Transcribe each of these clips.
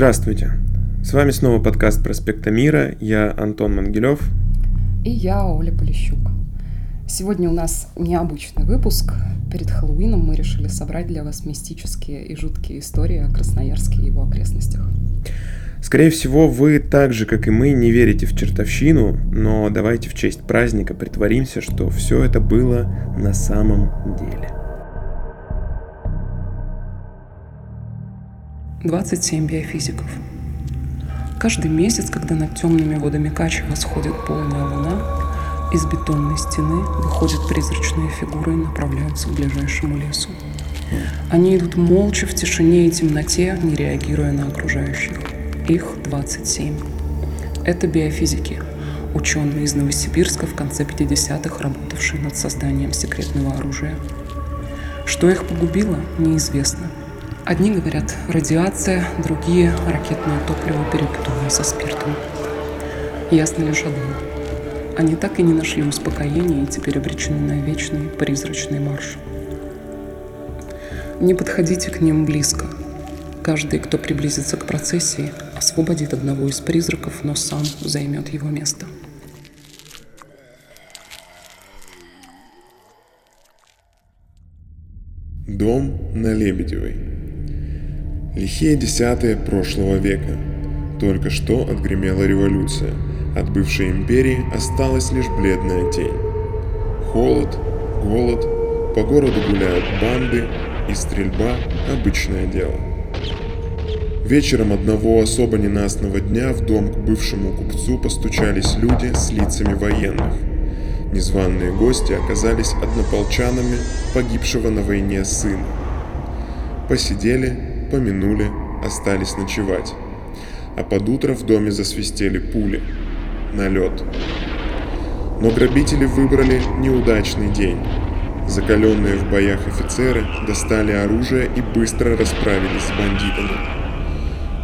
Здравствуйте! С вами снова подкаст «Проспекта мира». Я Антон Мангелев. И я Оля Полищук. Сегодня у нас необычный выпуск. Перед Хэллоуином мы решили собрать для вас мистические и жуткие истории о Красноярске и его окрестностях. Скорее всего, вы так же, как и мы, не верите в чертовщину, но давайте в честь праздника притворимся, что все это было на самом деле. 27 биофизиков. Каждый месяц, когда над темными водами Качи восходит полная луна, из бетонной стены выходят призрачные фигуры и направляются к ближайшему лесу. Они идут молча в тишине и темноте, не реагируя на окружающих. Их 27. Это биофизики, ученые из Новосибирска в конце 50-х, работавшие над созданием секретного оружия. Что их погубило, неизвестно. Одни говорят радиация, другие ракетное топливо, перепутанное со спиртом. Ясно лишь одно. Они так и не нашли успокоения и теперь обречены на вечный призрачный марш. Не подходите к ним близко. Каждый, кто приблизится к процессии, освободит одного из призраков, но сам займет его место. Дом на Лебедевой. Лихие десятые прошлого века. Только что отгремела революция. От бывшей империи осталась лишь бледная тень. Холод, голод, по городу гуляют банды, и стрельба – обычное дело. Вечером одного особо ненастного дня в дом к бывшему купцу постучались люди с лицами военных. Незваные гости оказались однополчанами погибшего на войне сына. Посидели, помянули, остались ночевать. А под утро в доме засвистели пули. Налет. Но грабители выбрали неудачный день. Закаленные в боях офицеры достали оружие и быстро расправились с бандитами.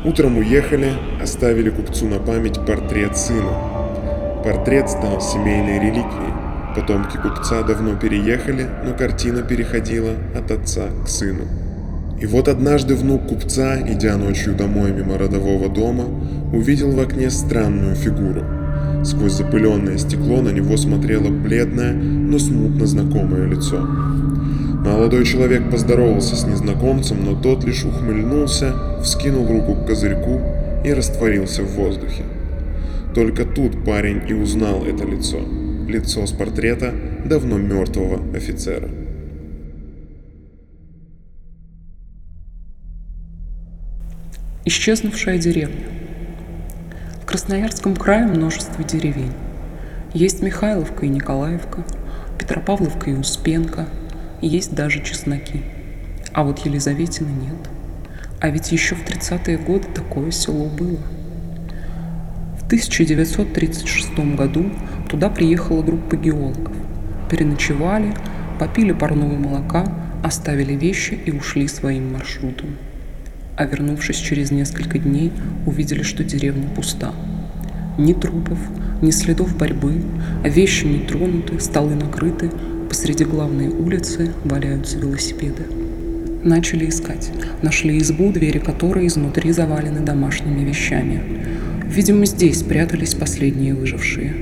Утром уехали, оставили купцу на память портрет сына. Портрет стал семейной реликвией. Потомки купца давно переехали, но картина переходила от отца к сыну. И вот однажды внук купца, идя ночью домой мимо родового дома, увидел в окне странную фигуру. Сквозь запыленное стекло на него смотрело бледное, но смутно знакомое лицо. Молодой человек поздоровался с незнакомцем, но тот лишь ухмыльнулся, вскинул руку к козырьку и растворился в воздухе. Только тут парень и узнал это лицо. Лицо с портрета давно мертвого офицера. Исчезнувшая деревня. В Красноярском крае множество деревень. Есть Михайловка и Николаевка, Петропавловка и Успенка – есть даже чесноки. А вот Елизаветина нет. А ведь еще в 30-е годы такое село было. В 1936 году туда приехала группа геологов. Переночевали, попили парного молока, оставили вещи и ушли своим маршрутом. А вернувшись через несколько дней, увидели, что деревня пуста. Ни трупов, ни следов борьбы, а вещи не тронуты, столы накрыты, Посреди главной улицы валяются велосипеды. Начали искать. Нашли избу, двери которой изнутри завалены домашними вещами. Видимо, здесь прятались последние выжившие.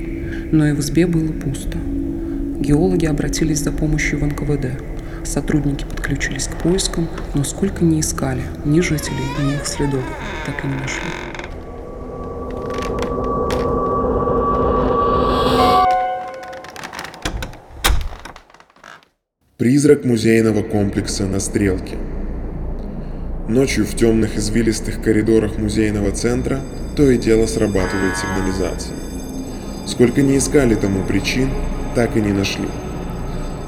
Но и в избе было пусто. Геологи обратились за помощью в НКВД. Сотрудники подключились к поискам, но сколько ни искали, ни жителей, ни их следов, так и не нашли. Призрак музейного комплекса на Стрелке. Ночью в темных извилистых коридорах музейного центра то и дело срабатывает сигнализация. Сколько не искали тому причин, так и не нашли.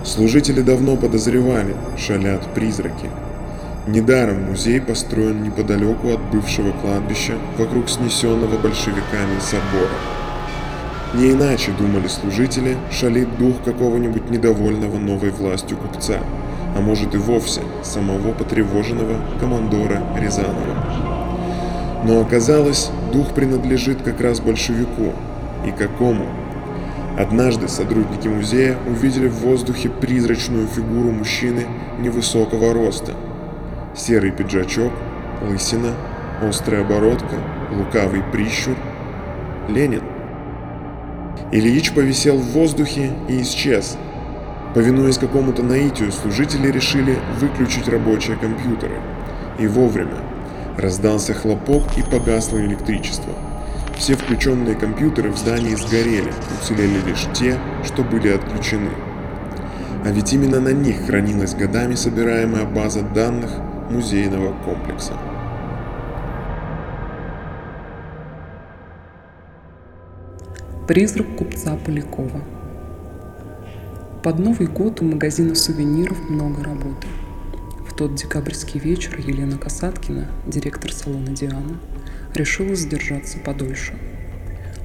Служители давно подозревали, шалят призраки. Недаром музей построен неподалеку от бывшего кладбища вокруг снесенного большевиками собора. Не иначе, думали служители, шалит дух какого-нибудь недовольного новой властью купца, а может и вовсе самого потревоженного командора Рязанова. Но оказалось, дух принадлежит как раз большевику. И какому? Однажды сотрудники музея увидели в воздухе призрачную фигуру мужчины невысокого роста. Серый пиджачок, лысина, острая бородка, лукавый прищур. Ленин. Ильич повисел в воздухе и исчез. Повинуясь какому-то наитию, служители решили выключить рабочие компьютеры. И вовремя. Раздался хлопок и погасло электричество. Все включенные компьютеры в здании сгорели, уцелели лишь те, что были отключены. А ведь именно на них хранилась годами собираемая база данных музейного комплекса. Призрак купца Полякова. Под Новый год у магазина сувениров много работы. В тот декабрьский вечер Елена Касаткина, директор салона «Диана», решила задержаться подольше.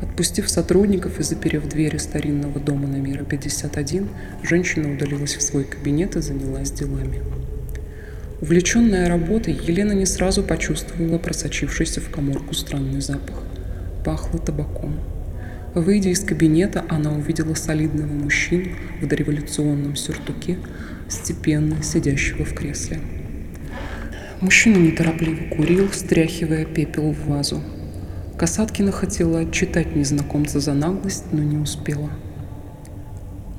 Отпустив сотрудников и заперев двери старинного дома номера 51, женщина удалилась в свой кабинет и занялась делами. Увлеченная работой, Елена не сразу почувствовала просочившийся в коморку странный запах. Пахло табаком. Выйдя из кабинета, она увидела солидного мужчину в дореволюционном сюртуке, степенно сидящего в кресле. Мужчина неторопливо курил, стряхивая пепел в вазу. Касаткина хотела отчитать незнакомца за наглость, но не успела.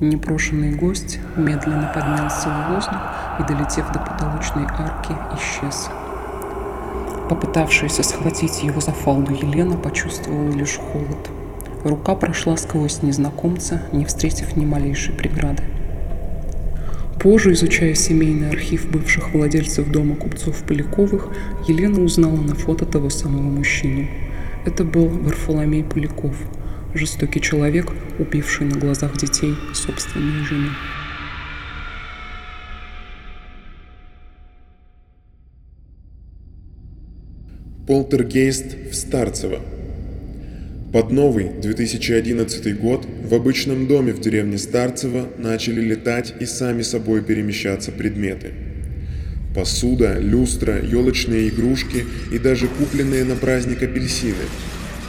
Непрошенный гость медленно поднялся в воздух и, долетев до потолочной арки, исчез. Попытавшаяся схватить его за фалду Елена почувствовала лишь холод. Рука прошла сквозь незнакомца, не встретив ни малейшей преграды. Позже, изучая семейный архив бывших владельцев дома купцов Поляковых, Елена узнала на фото того самого мужчину. Это был Варфоломей Поляков, жестокий человек, убивший на глазах детей собственную жену. Полтергейст в Старцево. Под новый 2011 год в обычном доме в деревне Старцево начали летать и сами собой перемещаться предметы. Посуда, люстра, елочные игрушки и даже купленные на праздник апельсины.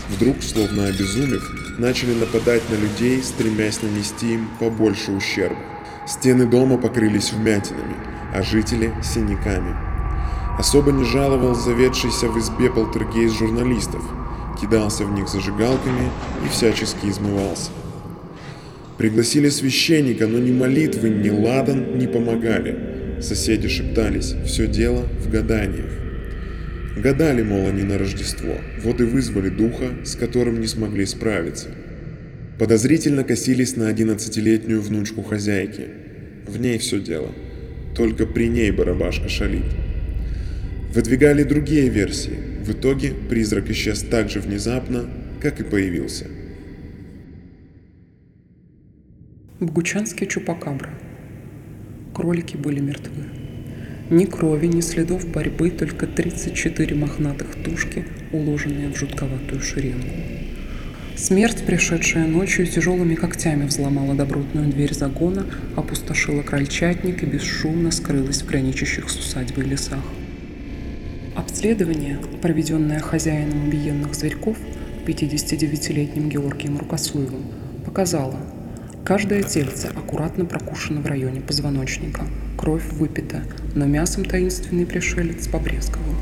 Вдруг, словно обезумев, начали нападать на людей, стремясь нанести им побольше ущерба. Стены дома покрылись вмятинами, а жители – синяками. Особо не жаловал заведшийся в избе полтергейст журналистов – кидался в них зажигалками и всячески измывался. Пригласили священника, но ни молитвы, ни ладан не помогали. Соседи шептались, все дело в гаданиях. Гадали, мол, они на Рождество, вот и вызвали духа, с которым не смогли справиться. Подозрительно косились на одиннадцатилетнюю внучку хозяйки. В ней все дело. Только при ней барабашка шалит. Выдвигали другие версии. В итоге призрак исчез так же внезапно, как и появился. Богучанский чупакабра. Кролики были мертвы. Ни крови, ни следов борьбы, только 34 мохнатых тушки, уложенные в жутковатую шеренгу. Смерть, пришедшая ночью, тяжелыми когтями взломала добротную дверь загона, опустошила крольчатник и бесшумно скрылась в граничащих с усадьбой лесах. Обследование, проведенное хозяином убиенных зверьков, 59-летним Георгием Рукосуевым, показало, каждое тельце аккуратно прокушено в районе позвоночника, кровь выпита, но мясом таинственный пришелец побрезговал.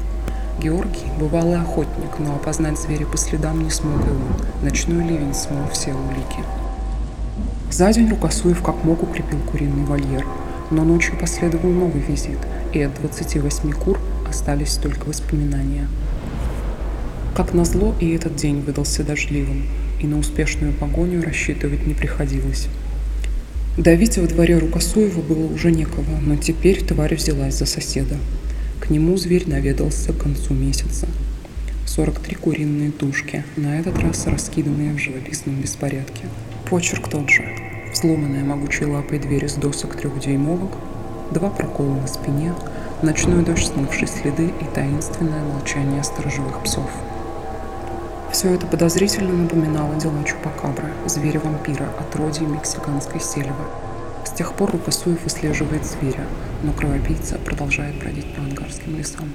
Георгий – бывалый охотник, но опознать зверя по следам не смог его. Ночной ливень смыл все улики. За день Рукосуев как мог укрепил куриный вольер, но ночью последовал новый визит, и от 28 кур – остались только воспоминания. Как назло, и этот день выдался дождливым, и на успешную погоню рассчитывать не приходилось. Давить во дворе Рукосуева было уже некого, но теперь тварь взялась за соседа. К нему зверь наведался к концу месяца. 43 куриные тушки, на этот раз раскиданные в живописном беспорядке. Почерк тот же. Сломанная могучей лапой дверь из досок трехдюймовок, два прокола на спине, ночной дождь, смывший следы и таинственное молчание сторожевых псов. Все это подозрительно напоминало дела Чупакабра, зверя-вампира, отродья мексиканской сельвы. С тех пор Рукосуев выслеживает зверя, но кровопийца продолжает бродить по ангарским лесам.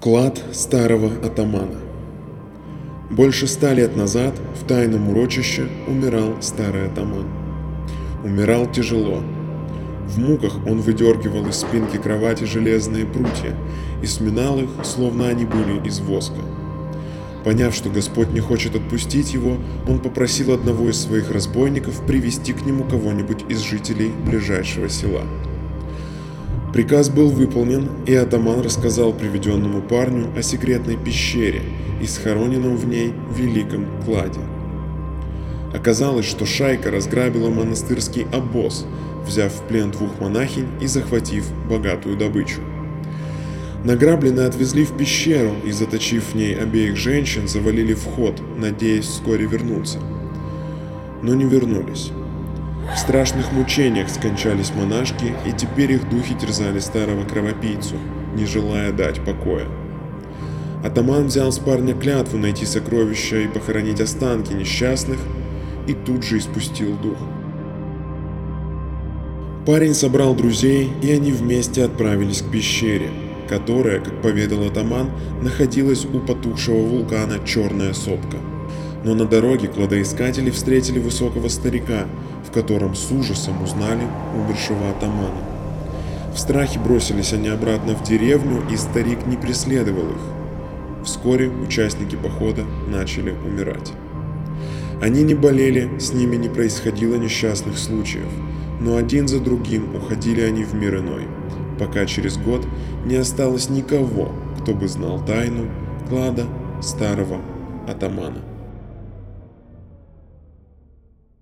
Клад старого атамана Больше ста лет назад в тайном урочище умирал старый атаман. Умирал тяжело. В муках он выдергивал из спинки кровати железные прутья и сминал их, словно они были из воска. Поняв, что Господь не хочет отпустить его, он попросил одного из своих разбойников привести к нему кого-нибудь из жителей ближайшего села. Приказ был выполнен, и атаман рассказал приведенному парню о секретной пещере и схороненном в ней великом кладе. Оказалось, что шайка разграбила монастырский обоз, взяв в плен двух монахинь и захватив богатую добычу. Награбленные отвезли в пещеру и, заточив в ней обеих женщин, завалили вход, надеясь вскоре вернуться. Но не вернулись. В страшных мучениях скончались монашки, и теперь их духи терзали старого кровопийцу, не желая дать покоя. Атаман взял с парня клятву найти сокровища и похоронить останки несчастных, и тут же испустил дух. Парень собрал друзей, и они вместе отправились к пещере, которая, как поведал атаман, находилась у потухшего вулкана Черная Сопка. Но на дороге кладоискатели встретили высокого старика, в котором с ужасом узнали умершего атамана. В страхе бросились они обратно в деревню, и старик не преследовал их. Вскоре участники похода начали умирать. Они не болели, с ними не происходило несчастных случаев, но один за другим уходили они в мир иной – пока через год не осталось никого, кто бы знал тайну клада старого атамана.